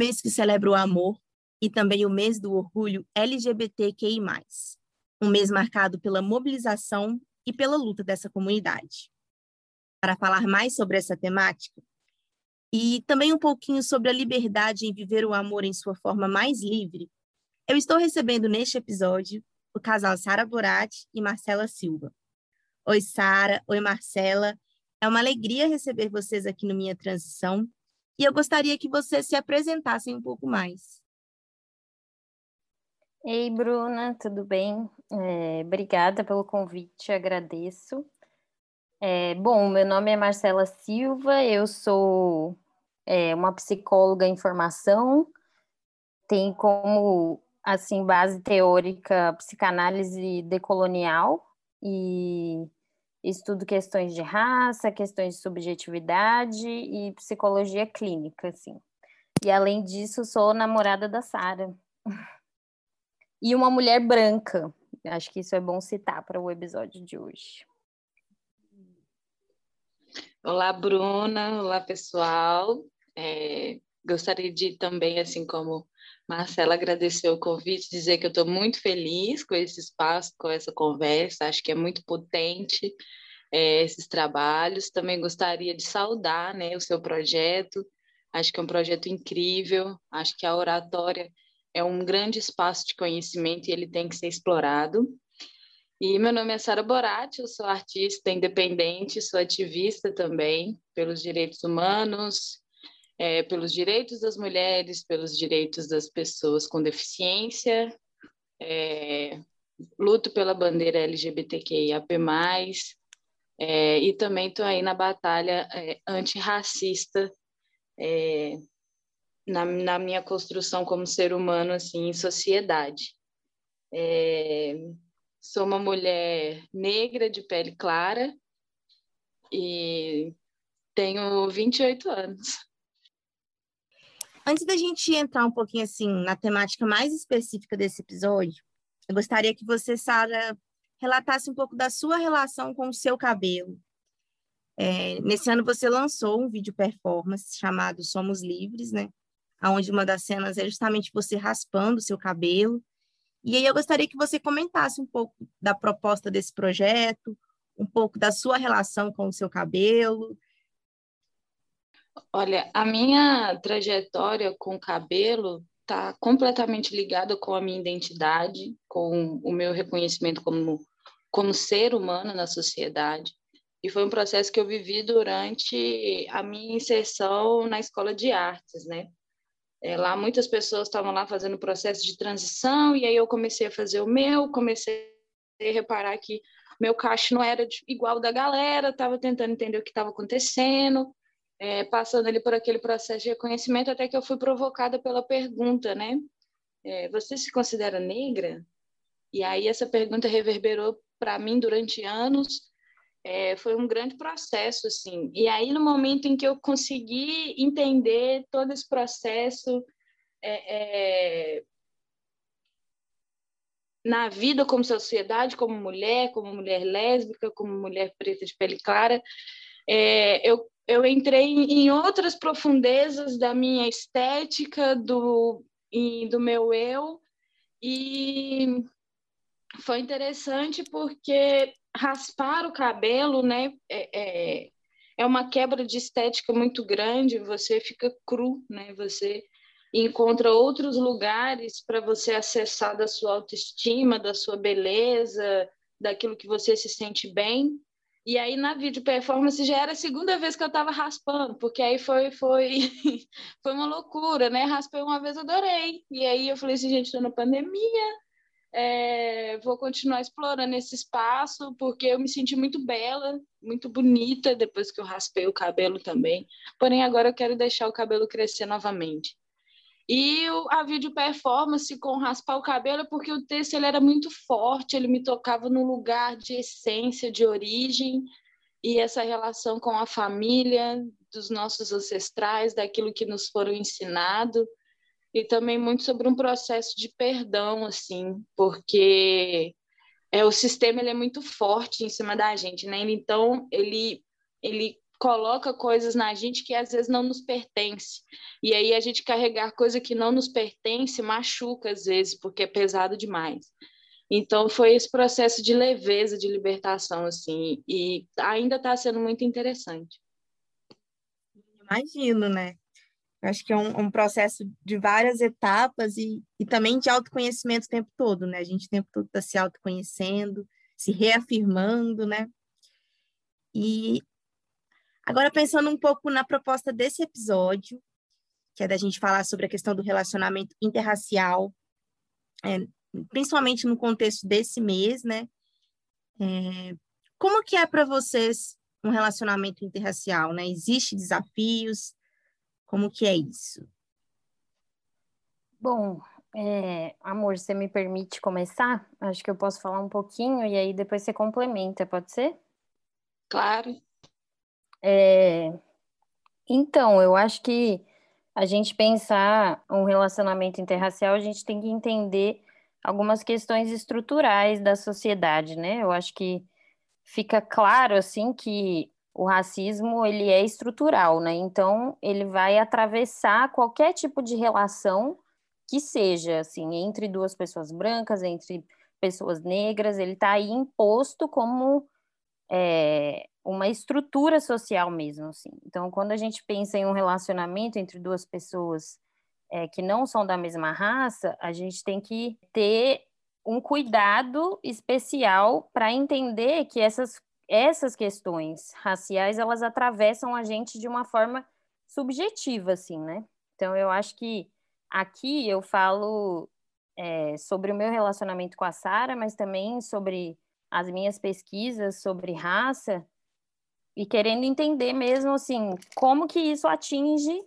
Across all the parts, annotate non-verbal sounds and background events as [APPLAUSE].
Mês que celebra o amor e também o mês do orgulho LGBTQI+. Um mês marcado pela mobilização e pela luta dessa comunidade. Para falar mais sobre essa temática e também um pouquinho sobre a liberdade em viver o amor em sua forma mais livre, eu estou recebendo neste episódio o casal Sara Borat e Marcela Silva. Oi, Sara. Oi, Marcela. É uma alegria receber vocês aqui no Minha Transição e eu gostaria que vocês se apresentassem um pouco mais. Ei, Bruna, tudo bem? É, obrigada pelo convite, agradeço. É, bom, meu nome é Marcela Silva, eu sou é, uma psicóloga em formação, tenho como assim base teórica psicanálise decolonial e estudo questões de raça, questões de subjetividade e psicologia clínica, assim. E além disso, sou namorada da Sara. E uma mulher branca. Acho que isso é bom citar para o episódio de hoje. Olá, Bruna. Olá, pessoal. É, gostaria de também, assim como Marcela, agradecer o convite, dizer que eu estou muito feliz com esse espaço, com essa conversa, acho que é muito potente é, esses trabalhos. Também gostaria de saudar né, o seu projeto, acho que é um projeto incrível, acho que a oratória é um grande espaço de conhecimento e ele tem que ser explorado. E meu nome é Sara Boratti, eu sou artista independente, sou ativista também pelos direitos humanos, é, pelos direitos das mulheres, pelos direitos das pessoas com deficiência, é, luto pela bandeira LGBTQIAP+, é, e também estou aí na batalha é, antirracista é, na, na, minha construção como ser humano assim em sociedade. É, sou uma mulher negra de pele clara e tenho 28 anos. Antes da gente entrar um pouquinho assim na temática mais específica desse episódio, eu gostaria que você, Sara, relatasse um pouco da sua relação com o seu cabelo. É, nesse ano você lançou um vídeo performance chamado Somos Livres, né? Onde uma das cenas é justamente você raspando o seu cabelo. E aí eu gostaria que você comentasse um pouco da proposta desse projeto, um pouco da sua relação com o seu cabelo, Olha, a minha trajetória com cabelo está completamente ligada com a minha identidade, com o meu reconhecimento como, como ser humano na sociedade. E foi um processo que eu vivi durante a minha inserção na escola de artes, né? É, lá muitas pessoas estavam lá fazendo o processo de transição e aí eu comecei a fazer o meu, comecei a reparar que meu cacho não era igual da galera, estava tentando entender o que estava acontecendo é, passando ali por aquele processo de reconhecimento, até que eu fui provocada pela pergunta, né? É, você se considera negra? E aí essa pergunta reverberou para mim durante anos. É, foi um grande processo, assim. E aí, no momento em que eu consegui entender todo esse processo é, é na vida como sociedade, como mulher, como mulher lésbica, como mulher preta de pele clara, é, eu eu entrei em outras profundezas da minha estética, do, e do meu eu, e foi interessante porque raspar o cabelo, né, é, é, é uma quebra de estética muito grande, você fica cru, né, você encontra outros lugares para você acessar da sua autoestima, da sua beleza, daquilo que você se sente bem. E aí na vídeo performance já era a segunda vez que eu estava raspando, porque aí foi foi [LAUGHS] foi uma loucura, né? Raspei uma vez, adorei. E aí eu falei assim, gente, estou na pandemia, é, vou continuar explorando esse espaço, porque eu me senti muito bela, muito bonita depois que eu raspei o cabelo também. Porém, agora eu quero deixar o cabelo crescer novamente. E a vídeo performance com raspar o cabelo, porque o texto ele era muito forte, ele me tocava no lugar de essência, de origem, e essa relação com a família, dos nossos ancestrais, daquilo que nos foram ensinado e também muito sobre um processo de perdão, assim, porque é, o sistema ele é muito forte em cima da gente, né? Então, ele, ele coloca coisas na gente que às vezes não nos pertence. E aí a gente carregar coisa que não nos pertence machuca às vezes, porque é pesado demais. Então foi esse processo de leveza, de libertação assim, e ainda está sendo muito interessante. Imagino, né? Acho que é um, um, processo de várias etapas e, e também de autoconhecimento o tempo todo, né? A gente o tempo todo está se autoconhecendo, se reafirmando, né? E agora pensando um pouco na proposta desse episódio, que é da gente falar sobre a questão do relacionamento interracial, é, principalmente no contexto desse mês, né? É, como que é para vocês um relacionamento interracial, né? Existem desafios? Como que é isso? Bom, é, amor, você me permite começar? Acho que eu posso falar um pouquinho e aí depois você complementa, pode ser? Claro. É, então, eu acho que a gente pensar um relacionamento interracial, a gente tem que entender algumas questões estruturais da sociedade, né? Eu acho que fica claro assim que o racismo ele é estrutural, né? Então ele vai atravessar qualquer tipo de relação que seja, assim, entre duas pessoas brancas, entre pessoas negras, ele está aí imposto como é, uma estrutura social mesmo, assim. Então, quando a gente pensa em um relacionamento entre duas pessoas é, que não são da mesma raça, a gente tem que ter um cuidado especial para entender que essas essas questões raciais elas atravessam a gente de uma forma subjetiva, assim, né? Então eu acho que aqui eu falo é, sobre o meu relacionamento com a Sara, mas também sobre as minhas pesquisas sobre raça e querendo entender mesmo assim como que isso atinge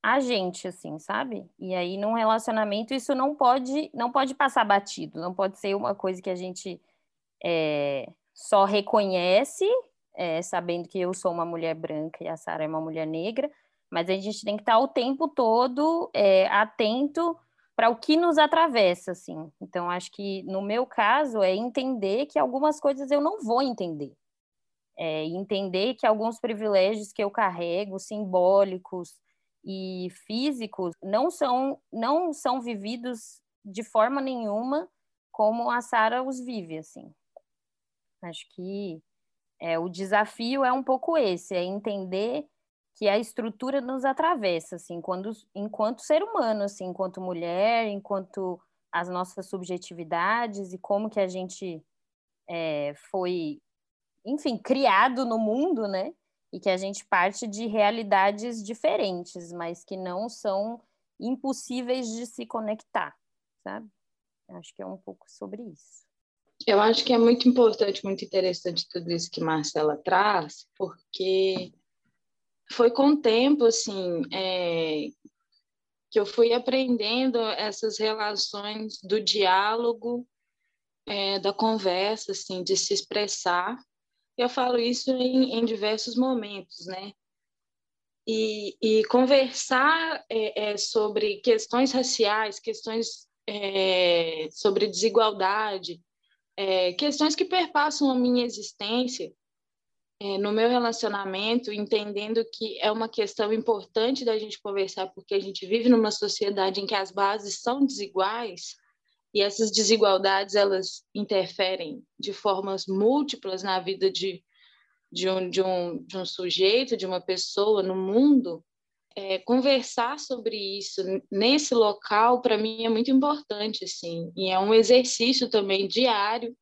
a gente, assim, sabe? E aí num relacionamento isso não pode não pode passar batido, não pode ser uma coisa que a gente é, só reconhece, é, sabendo que eu sou uma mulher branca e a Sara é uma mulher negra, mas a gente tem que estar o tempo todo é, atento para o que nos atravessa, assim. Então, acho que no meu caso é entender que algumas coisas eu não vou entender. É, entender que alguns privilégios que eu carrego, simbólicos e físicos, não são, não são vividos de forma nenhuma como a Sara os vive, assim. Acho que é, o desafio é um pouco esse, é entender que a estrutura nos atravessa, assim, quando, enquanto ser humano, assim, enquanto mulher, enquanto as nossas subjetividades e como que a gente é, foi, enfim, criado no mundo, né? E que a gente parte de realidades diferentes, mas que não são impossíveis de se conectar, sabe? Acho que é um pouco sobre isso. Eu acho que é muito importante, muito interessante tudo isso que Marcela traz, porque foi com o tempo, assim, é, que eu fui aprendendo essas relações do diálogo, é, da conversa, assim, de se expressar. Eu falo isso em, em diversos momentos, né? E, e conversar é, é sobre questões raciais, questões é, sobre desigualdade, é, questões que perpassam a minha existência é, no meu relacionamento, entendendo que é uma questão importante da gente conversar, porque a gente vive numa sociedade em que as bases são desiguais e essas desigualdades elas interferem de formas múltiplas na vida de, de, um, de, um, de um sujeito, de uma pessoa no mundo. É, conversar sobre isso nesse local para mim é muito importante assim. E é um exercício também diário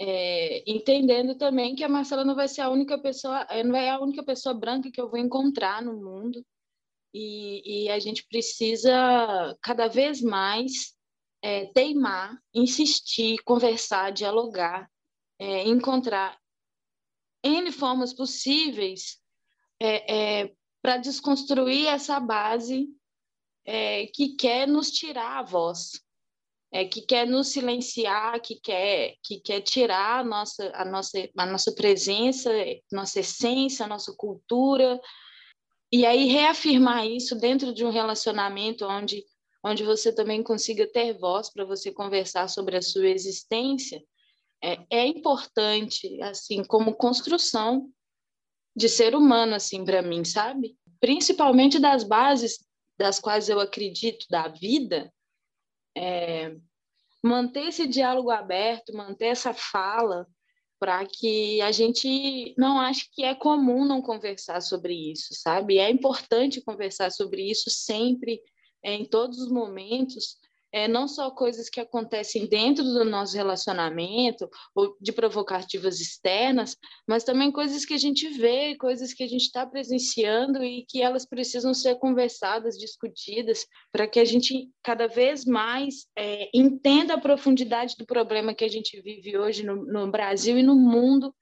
é, entendendo também que a Marcela não vai ser a única pessoa é, não é a única pessoa branca que eu vou encontrar no mundo. E, e a gente precisa cada vez mais é, teimar, insistir, conversar, dialogar, é, encontrar N formas possíveis é, é para desconstruir essa base é, que quer nos tirar a voz, é, que quer nos silenciar, que quer, que quer tirar a nossa, a, nossa, a nossa presença, nossa essência, nossa cultura, e aí reafirmar isso dentro de um relacionamento onde, onde você também consiga ter voz para você conversar sobre a sua existência, é, é importante, assim, como construção de ser humano, assim, para mim, sabe? Principalmente das bases das quais eu acredito da vida, é, manter esse diálogo aberto, manter essa fala, para que a gente não ache que é comum não conversar sobre isso, sabe? É importante conversar sobre isso sempre, em todos os momentos, é, não só coisas que acontecem dentro do nosso relacionamento ou de provocativas externas, mas também coisas que a gente vê, coisas que a gente está presenciando e que elas precisam ser conversadas, discutidas, para que a gente cada vez mais é, entenda a profundidade do problema que a gente vive hoje no, no Brasil e no mundo,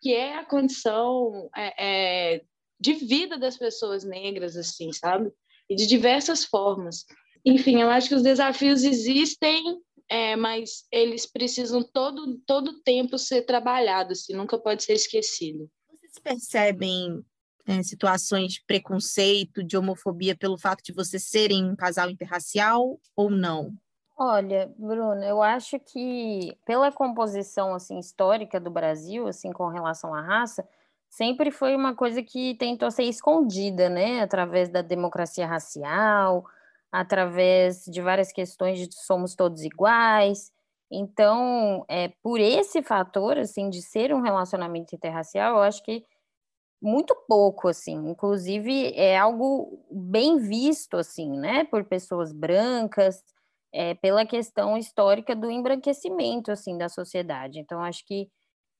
que é a condição é, é de vida das pessoas negras, assim, sabe? E de diversas formas. Enfim, eu acho que os desafios existem, é, mas eles precisam todo todo tempo ser trabalhados, assim, nunca pode ser esquecido. Vocês percebem é, situações de preconceito, de homofobia pelo fato de vocês serem um casal interracial ou não? Olha, Bruna, eu acho que pela composição assim histórica do Brasil, assim com relação à raça, sempre foi uma coisa que tentou ser escondida, né, através da democracia racial, através de várias questões de somos todos iguais. Então, é, por esse fator, assim, de ser um relacionamento interracial, eu acho que muito pouco, assim, inclusive é algo bem visto, assim, né, por pessoas brancas, é, pela questão histórica do embranquecimento, assim, da sociedade. Então, acho que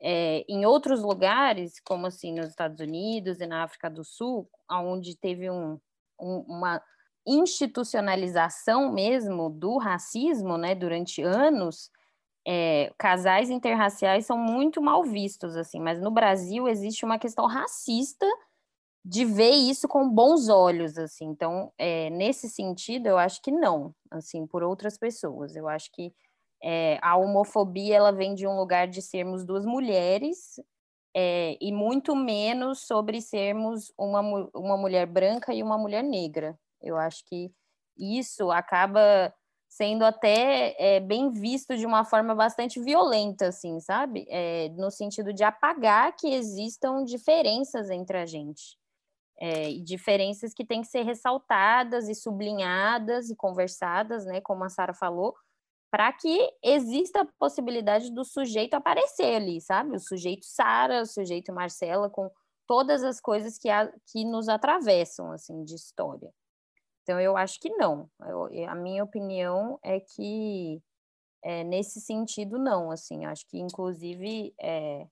é, em outros lugares, como assim nos Estados Unidos e na África do Sul, onde teve um, um, uma institucionalização mesmo do racismo, né, durante anos, é, casais interraciais são muito mal vistos, assim, mas no Brasil existe uma questão racista de ver isso com bons olhos, assim, então, é, nesse sentido, eu acho que não, assim, por outras pessoas, eu acho que é, a homofobia, ela vem de um lugar de sermos duas mulheres, é, e muito menos sobre sermos uma, uma mulher branca e uma mulher negra, eu acho que isso acaba sendo até é, bem visto de uma forma bastante violenta, assim, sabe? É, no sentido de apagar que existam diferenças entre a gente. É, diferenças que têm que ser ressaltadas e sublinhadas e conversadas, né? Como a Sara falou, para que exista a possibilidade do sujeito aparecer ali, sabe? O sujeito Sara, o sujeito Marcela, com todas as coisas que, a, que nos atravessam, assim, de história. Então, eu acho que não. Eu, a minha opinião é que, é, nesse sentido, não. Assim, acho que, inclusive, é,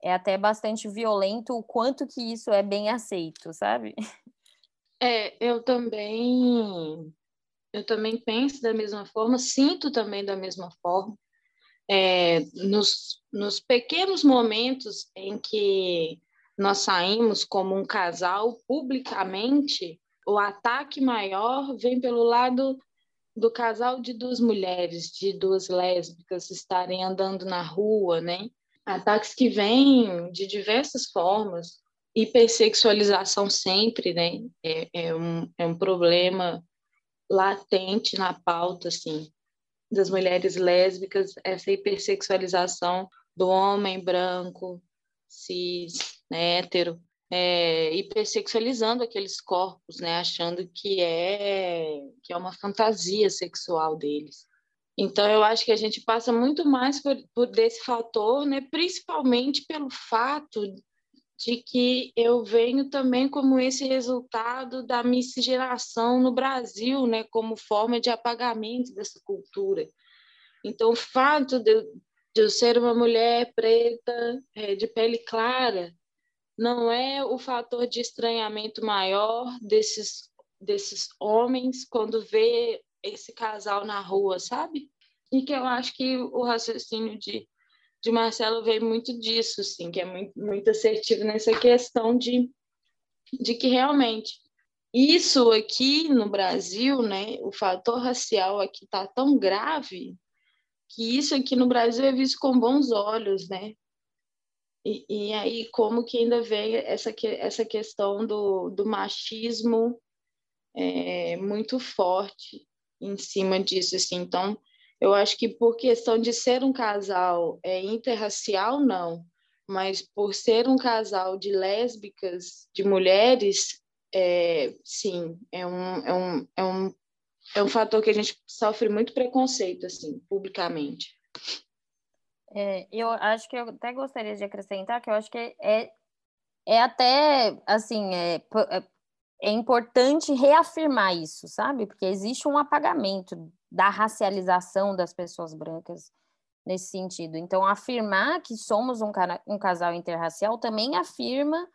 é até bastante violento o quanto que isso é bem aceito, sabe? É, eu também, eu também penso da mesma forma, sinto também da mesma forma. É, nos, nos pequenos momentos em que nós saímos como um casal publicamente, o ataque maior vem pelo lado do casal de duas mulheres, de duas lésbicas estarem andando na rua, né? Ataques que vêm de diversas formas, hipersexualização sempre, né? É, é, um, é um problema latente na pauta, assim, das mulheres lésbicas, essa hipersexualização do homem branco, cis, né, hétero, é, hipersexualizando aqueles corpos, né, achando que é que é uma fantasia sexual deles. Então eu acho que a gente passa muito mais por, por desse fator, né, principalmente pelo fato de que eu venho também como esse resultado da miscigenação no Brasil, né, como forma de apagamento dessa cultura. Então o fato de, de eu ser uma mulher preta, é, de pele clara, não é o fator de estranhamento maior desses, desses homens quando vê esse casal na rua, sabe? e que eu acho que o raciocínio de, de Marcelo veio muito disso, sim, que é muito, muito assertivo nessa questão de, de que realmente isso aqui no Brasil, né, o fator racial aqui está tão grave que isso aqui no Brasil é visto com bons olhos, né? E, e aí como que ainda vem essa, essa questão do, do machismo é, muito forte em cima disso, assim. Então, eu acho que por questão de ser um casal é, interracial, não, mas por ser um casal de lésbicas, de mulheres, é, sim, é um, é, um, é, um, é um fator que a gente sofre muito preconceito, assim, publicamente. É, eu acho que eu até gostaria de acrescentar que eu acho que é, é até, assim, é, é importante reafirmar isso, sabe? Porque existe um apagamento da racialização das pessoas brancas nesse sentido. Então, afirmar que somos um, um casal interracial também afirma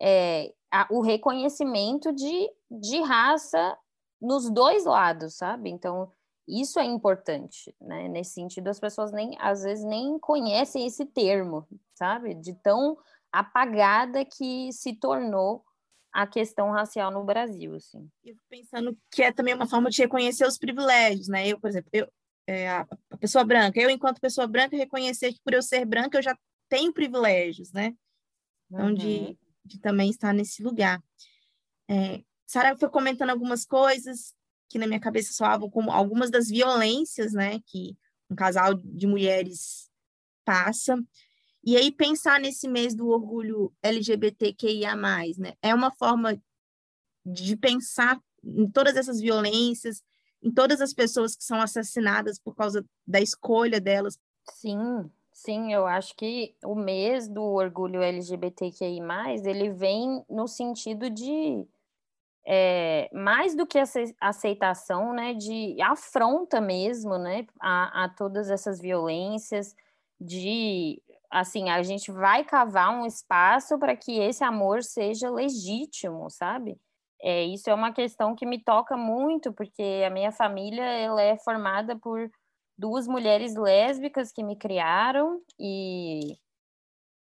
é, a, o reconhecimento de, de raça nos dois lados, sabe? Então, isso é importante, né? Nesse sentido, as pessoas nem às vezes nem conhecem esse termo, sabe? De tão apagada que se tornou a questão racial no Brasil, assim. Eu fico pensando que é também uma forma de reconhecer os privilégios, né? Eu, por exemplo, eu, é, a pessoa branca, eu, enquanto pessoa branca, reconhecer que por eu ser branca eu já tenho privilégios, né? Então, uhum. de, de também estar nesse lugar. É, Sara foi comentando algumas coisas que na minha cabeça soavam como algumas das violências, né, que um casal de mulheres passa. E aí pensar nesse mês do orgulho LGBTQIA+, né? É uma forma de pensar em todas essas violências, em todas as pessoas que são assassinadas por causa da escolha delas. Sim, sim, eu acho que o mês do orgulho LGBTQI+, ele vem no sentido de é, mais do que aceitação, né, de afronta mesmo, né, a, a todas essas violências, de assim, a gente vai cavar um espaço para que esse amor seja legítimo, sabe? É, isso é uma questão que me toca muito, porque a minha família ela é formada por duas mulheres lésbicas que me criaram e,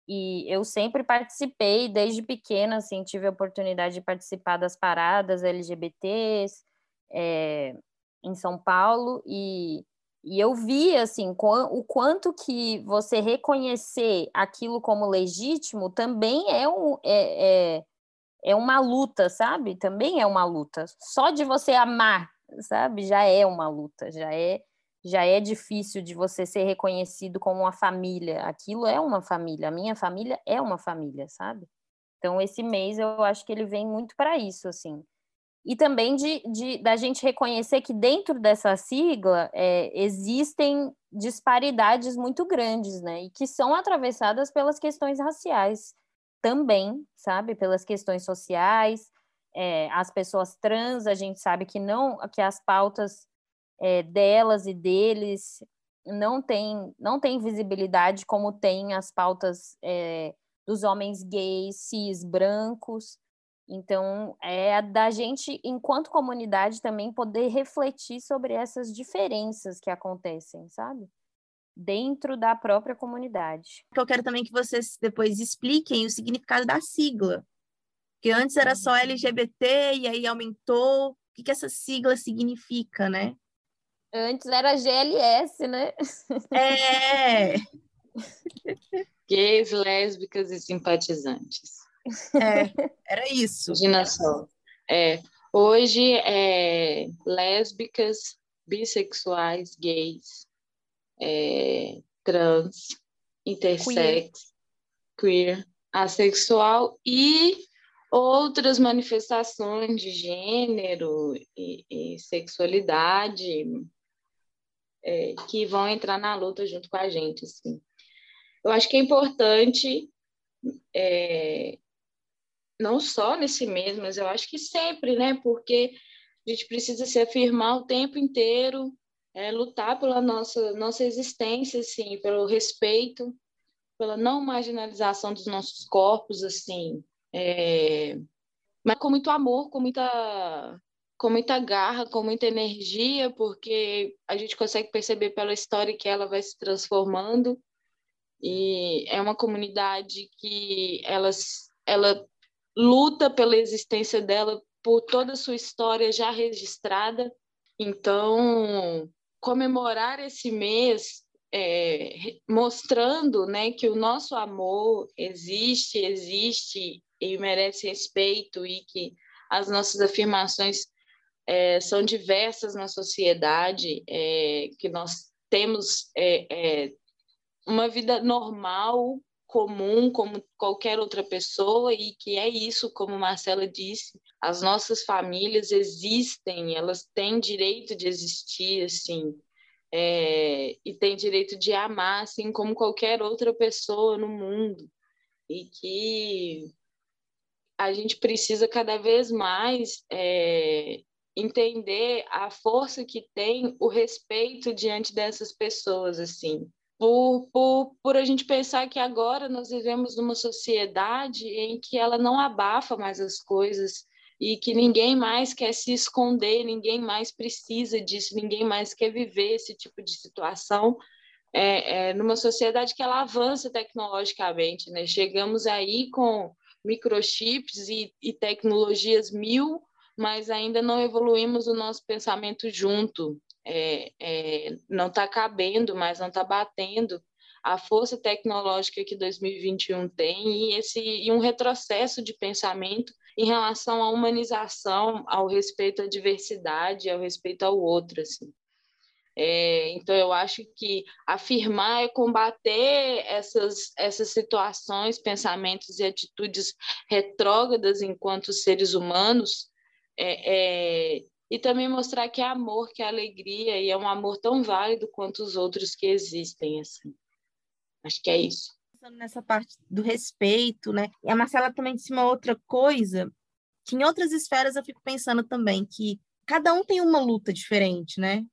e eu sempre participei, desde pequena, assim, tive a oportunidade de participar das paradas LGBTs é, em São Paulo e e eu vi, assim, o quanto que você reconhecer aquilo como legítimo também é, um, é, é, é uma luta, sabe? Também é uma luta. Só de você amar, sabe? Já é uma luta, já é já é difícil de você ser reconhecido como uma família. Aquilo é uma família, a minha família é uma família, sabe? Então esse mês eu acho que ele vem muito para isso, assim e também de, de, da gente reconhecer que dentro dessa sigla é, existem disparidades muito grandes, né? E que são atravessadas pelas questões raciais também, sabe? Pelas questões sociais, é, as pessoas trans, a gente sabe que não, que as pautas é, delas e deles não tem, não tem visibilidade como tem as pautas é, dos homens gays, cis, brancos, então, é da gente, enquanto comunidade, também poder refletir sobre essas diferenças que acontecem, sabe? Dentro da própria comunidade. Eu quero também que vocês depois expliquem o significado da sigla. Que antes era só uhum. LGBT e aí aumentou. O que, que essa sigla significa, né? Antes era GLS, né? É! [LAUGHS] Gays, lésbicas e simpatizantes. É, [LAUGHS] era isso. Imagina só. É, hoje é lésbicas, bissexuais, gays, é, trans, intersex, queer. queer, assexual e outras manifestações de gênero e, e sexualidade é, que vão entrar na luta junto com a gente. Assim. Eu acho que é importante é, não só nesse mês, mas eu acho que sempre, né? Porque a gente precisa se afirmar o tempo inteiro, é, lutar pela nossa, nossa existência, assim, pelo respeito, pela não marginalização dos nossos corpos, assim, é, mas com muito amor, com muita com muita garra, com muita energia, porque a gente consegue perceber pela história que ela vai se transformando. E é uma comunidade que ela, ela luta pela existência dela por toda a sua história já registrada. Então, comemorar esse mês é, mostrando né, que o nosso amor existe, existe e merece respeito e que as nossas afirmações é, são diversas na sociedade, é, que nós temos é, é, uma vida normal, comum, como qualquer outra pessoa, e que é isso, como Marcela disse, as nossas famílias existem, elas têm direito de existir, assim, é, e têm direito de amar, assim como qualquer outra pessoa no mundo, e que a gente precisa cada vez mais é, entender a força que tem o respeito diante dessas pessoas, assim. Por, por, por a gente pensar que agora nós vivemos numa sociedade em que ela não abafa mais as coisas e que ninguém mais quer se esconder, ninguém mais precisa disso, ninguém mais quer viver esse tipo de situação é, é, numa sociedade que ela avança tecnologicamente, né? Chegamos aí com microchips e, e tecnologias mil mas ainda não evoluímos o nosso pensamento junto. É, é, não está cabendo, mas não está batendo a força tecnológica que 2021 tem e, esse, e um retrocesso de pensamento em relação à humanização, ao respeito à diversidade, ao respeito ao outro. Assim. É, então, eu acho que afirmar é combater essas, essas situações, pensamentos e atitudes retrógradas enquanto seres humanos, é, é, e também mostrar que é amor, que é alegria, e é um amor tão válido quanto os outros que existem. Assim. Acho que é isso. Nessa parte do respeito, né? E a Marcela também disse uma outra coisa, que em outras esferas eu fico pensando também, que cada um tem uma luta diferente, né?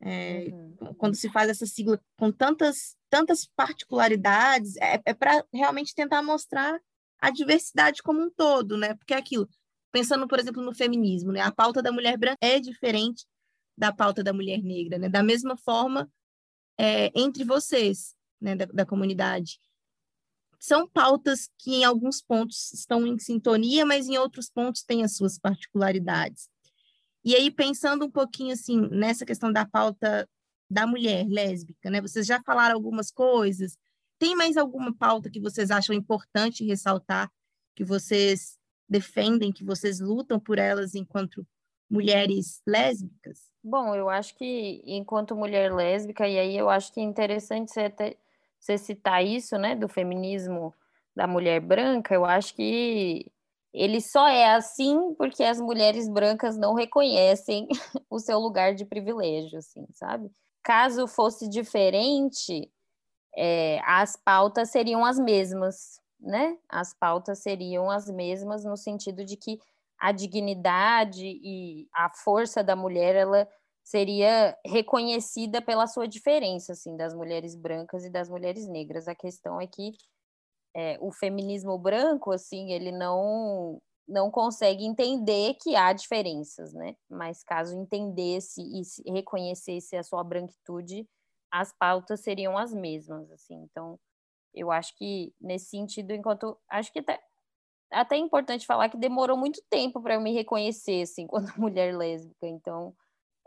É, uhum. Quando se faz essa sigla com tantas, tantas particularidades, é, é para realmente tentar mostrar a diversidade como um todo, né? Porque é aquilo, pensando, por exemplo, no feminismo, né? A pauta da mulher branca é diferente da pauta da mulher negra, né? Da mesma forma, é, entre vocês, né, da, da comunidade. São pautas que, em alguns pontos, estão em sintonia, mas em outros pontos têm as suas particularidades. E aí, pensando um pouquinho, assim, nessa questão da pauta da mulher lésbica, né? Vocês já falaram algumas coisas. Tem mais alguma pauta que vocês acham importante ressaltar, que vocês defendem, que vocês lutam por elas enquanto mulheres lésbicas? Bom, eu acho que enquanto mulher lésbica, e aí eu acho que é interessante você, até, você citar isso, né, do feminismo da mulher branca, eu acho que ele só é assim porque as mulheres brancas não reconhecem [LAUGHS] o seu lugar de privilégio, assim, sabe? Caso fosse diferente, é, as pautas seriam as mesmas, né? As pautas seriam as mesmas no sentido de que a dignidade e a força da mulher ela seria reconhecida pela sua diferença assim das mulheres brancas e das mulheres negras. A questão é que é, o feminismo branco assim ele não não consegue entender que há diferenças, né? Mas caso entendesse e reconhecesse a sua branquitude, as pautas seriam as mesmas, assim. Então, eu acho que nesse sentido, enquanto acho que até, até é importante falar que demorou muito tempo para eu me reconhecer assim, [LAUGHS] quando mulher lésbica. Então,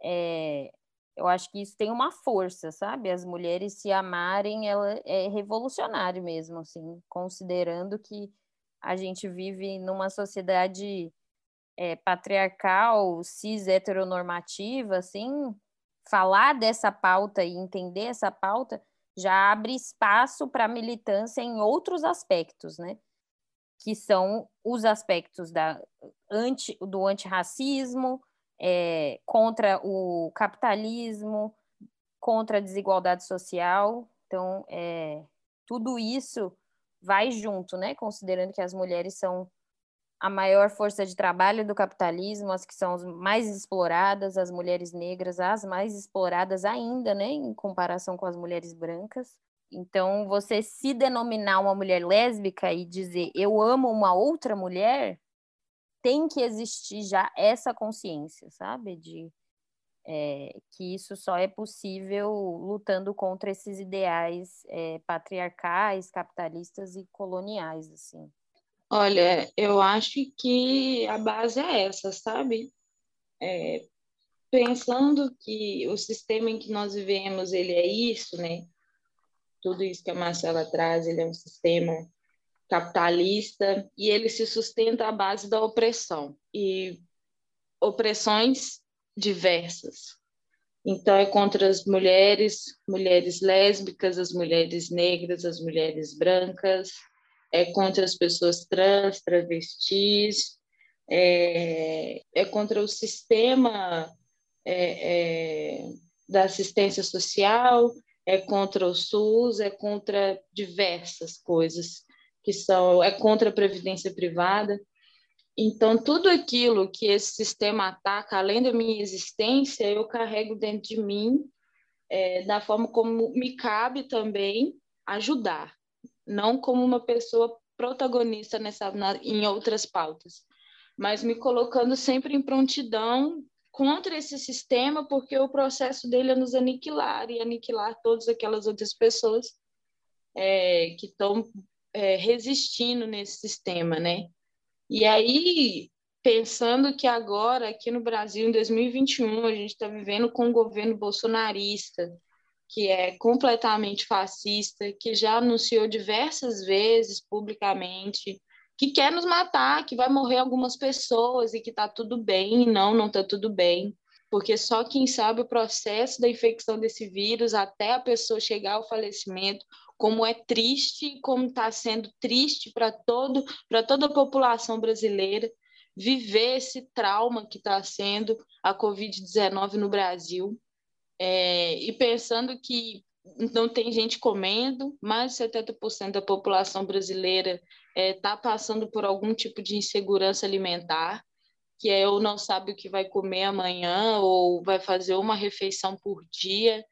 é, eu acho que isso tem uma força, sabe? As mulheres se amarem, ela é revolucionário mesmo, assim, considerando que a gente vive numa sociedade é, patriarcal, cis heteronormativa, assim, falar dessa pauta e entender essa pauta já abre espaço para militância em outros aspectos, né? Que são os aspectos da anti, do antirracismo, é, contra o capitalismo, contra a desigualdade social. Então, é, tudo isso vai junto, né? Considerando que as mulheres são a maior força de trabalho do capitalismo, as que são as mais exploradas, as mulheres negras, as mais exploradas ainda, né, em comparação com as mulheres brancas. Então, você se denominar uma mulher lésbica e dizer eu amo uma outra mulher, tem que existir já essa consciência, sabe? De é, que isso só é possível lutando contra esses ideais é, patriarcais, capitalistas e coloniais, assim. Olha, eu acho que a base é essa, sabe? É, pensando que o sistema em que nós vivemos ele é isso, né? Tudo isso que a Marcela traz, ele é um sistema capitalista e ele se sustenta à base da opressão e opressões diversas. Então é contra as mulheres, mulheres lésbicas, as mulheres negras, as mulheres brancas, é contra as pessoas trans, travestis, é, é contra o sistema é, é, da assistência social, é contra o SUS, é contra diversas coisas que são, é contra a previdência privada. Então, tudo aquilo que esse sistema ataca, além da minha existência, eu carrego dentro de mim, é, da forma como me cabe também ajudar não como uma pessoa protagonista nessa, na, em outras pautas, mas me colocando sempre em prontidão contra esse sistema, porque o processo dele é nos aniquilar e aniquilar todas aquelas outras pessoas é, que estão é, resistindo nesse sistema, né? E aí, pensando que agora, aqui no Brasil, em 2021, a gente está vivendo com um governo bolsonarista, que é completamente fascista, que já anunciou diversas vezes publicamente que quer nos matar, que vai morrer algumas pessoas e que está tudo bem. Não, não está tudo bem, porque só quem sabe o processo da infecção desse vírus até a pessoa chegar ao falecimento, como é triste, como está sendo triste para todo, para toda a população brasileira viver esse trauma que está sendo a Covid-19 no Brasil. É, e pensando que não tem gente comendo, mais de 70% da população brasileira está é, tá passando por algum tipo de insegurança alimentar, que é ou não sabe o que vai comer amanhã, ou vai fazer uma refeição por dia,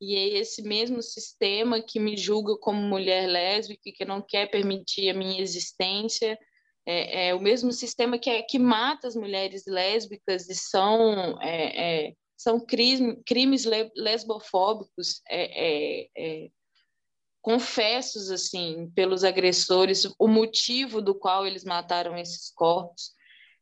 e é esse mesmo sistema que me julga como mulher lésbica, que não quer permitir a minha existência, é, é o mesmo sistema que, é, que mata as mulheres lésbicas e são é, é são crimes, crimes lesbofóbicos é, é, é, confessos assim pelos agressores, o motivo do qual eles mataram esses corpos.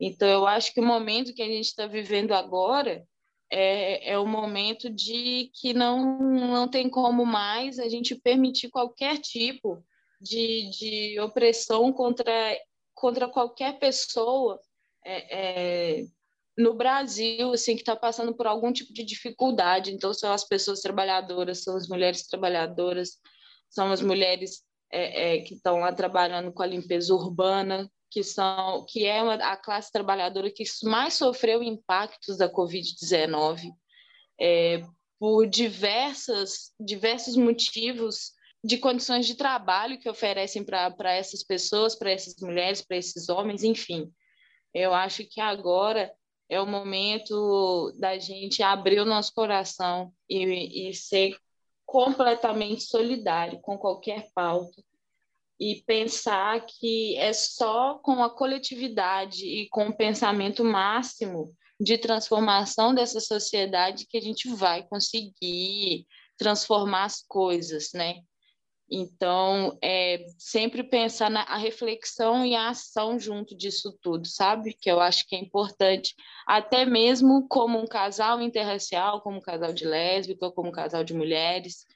Então, eu acho que o momento que a gente está vivendo agora é, é momento de que não, não tem como mais a gente permitir qualquer tipo de, de opressão contra, contra qualquer pessoa é, é, no Brasil, assim, que está passando por algum tipo de dificuldade. Então, são as pessoas trabalhadoras, são as mulheres trabalhadoras, são as mulheres é, é, que estão lá trabalhando com a limpeza urbana, que são que é uma, a classe trabalhadora que mais sofreu impactos da Covid-19 é, por diversas, diversos motivos de condições de trabalho que oferecem para essas pessoas, para essas mulheres, para esses homens, enfim. Eu acho que agora é o momento da gente abrir o nosso coração e, e ser completamente solidário com qualquer pauta e pensar que é só com a coletividade e com o pensamento máximo de transformação dessa sociedade que a gente vai conseguir transformar as coisas, né? Então, é sempre pensar na reflexão e a ação junto disso tudo, sabe? Que eu acho que é importante, até mesmo como um casal interracial, como um casal de lésbica, como um casal de mulheres,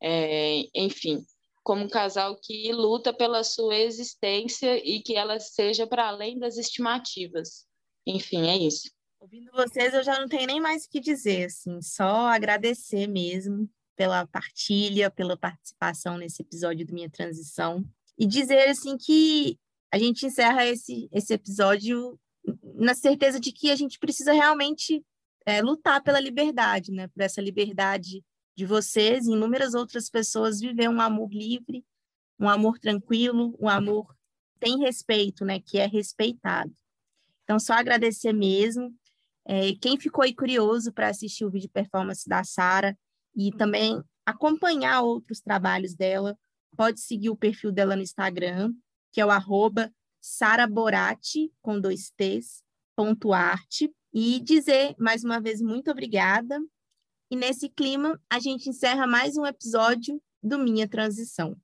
é, enfim, como um casal que luta pela sua existência e que ela seja para além das estimativas. Enfim, é isso. Ouvindo vocês, eu já não tenho nem mais o que dizer, assim, só agradecer mesmo pela partilha, pela participação nesse episódio do Minha Transição. E dizer, assim, que a gente encerra esse, esse episódio na certeza de que a gente precisa realmente é, lutar pela liberdade, né? Por essa liberdade de vocês e inúmeras outras pessoas viver um amor livre, um amor tranquilo, um amor tem respeito, né? Que é respeitado. Então, só agradecer mesmo. É, quem ficou aí curioso para assistir o vídeo performance da Sara, e também acompanhar outros trabalhos dela, pode seguir o perfil dela no Instagram, que é o arroba saraborati, com dois T's, ponto arte, e dizer mais uma vez muito obrigada. E nesse clima, a gente encerra mais um episódio do Minha Transição.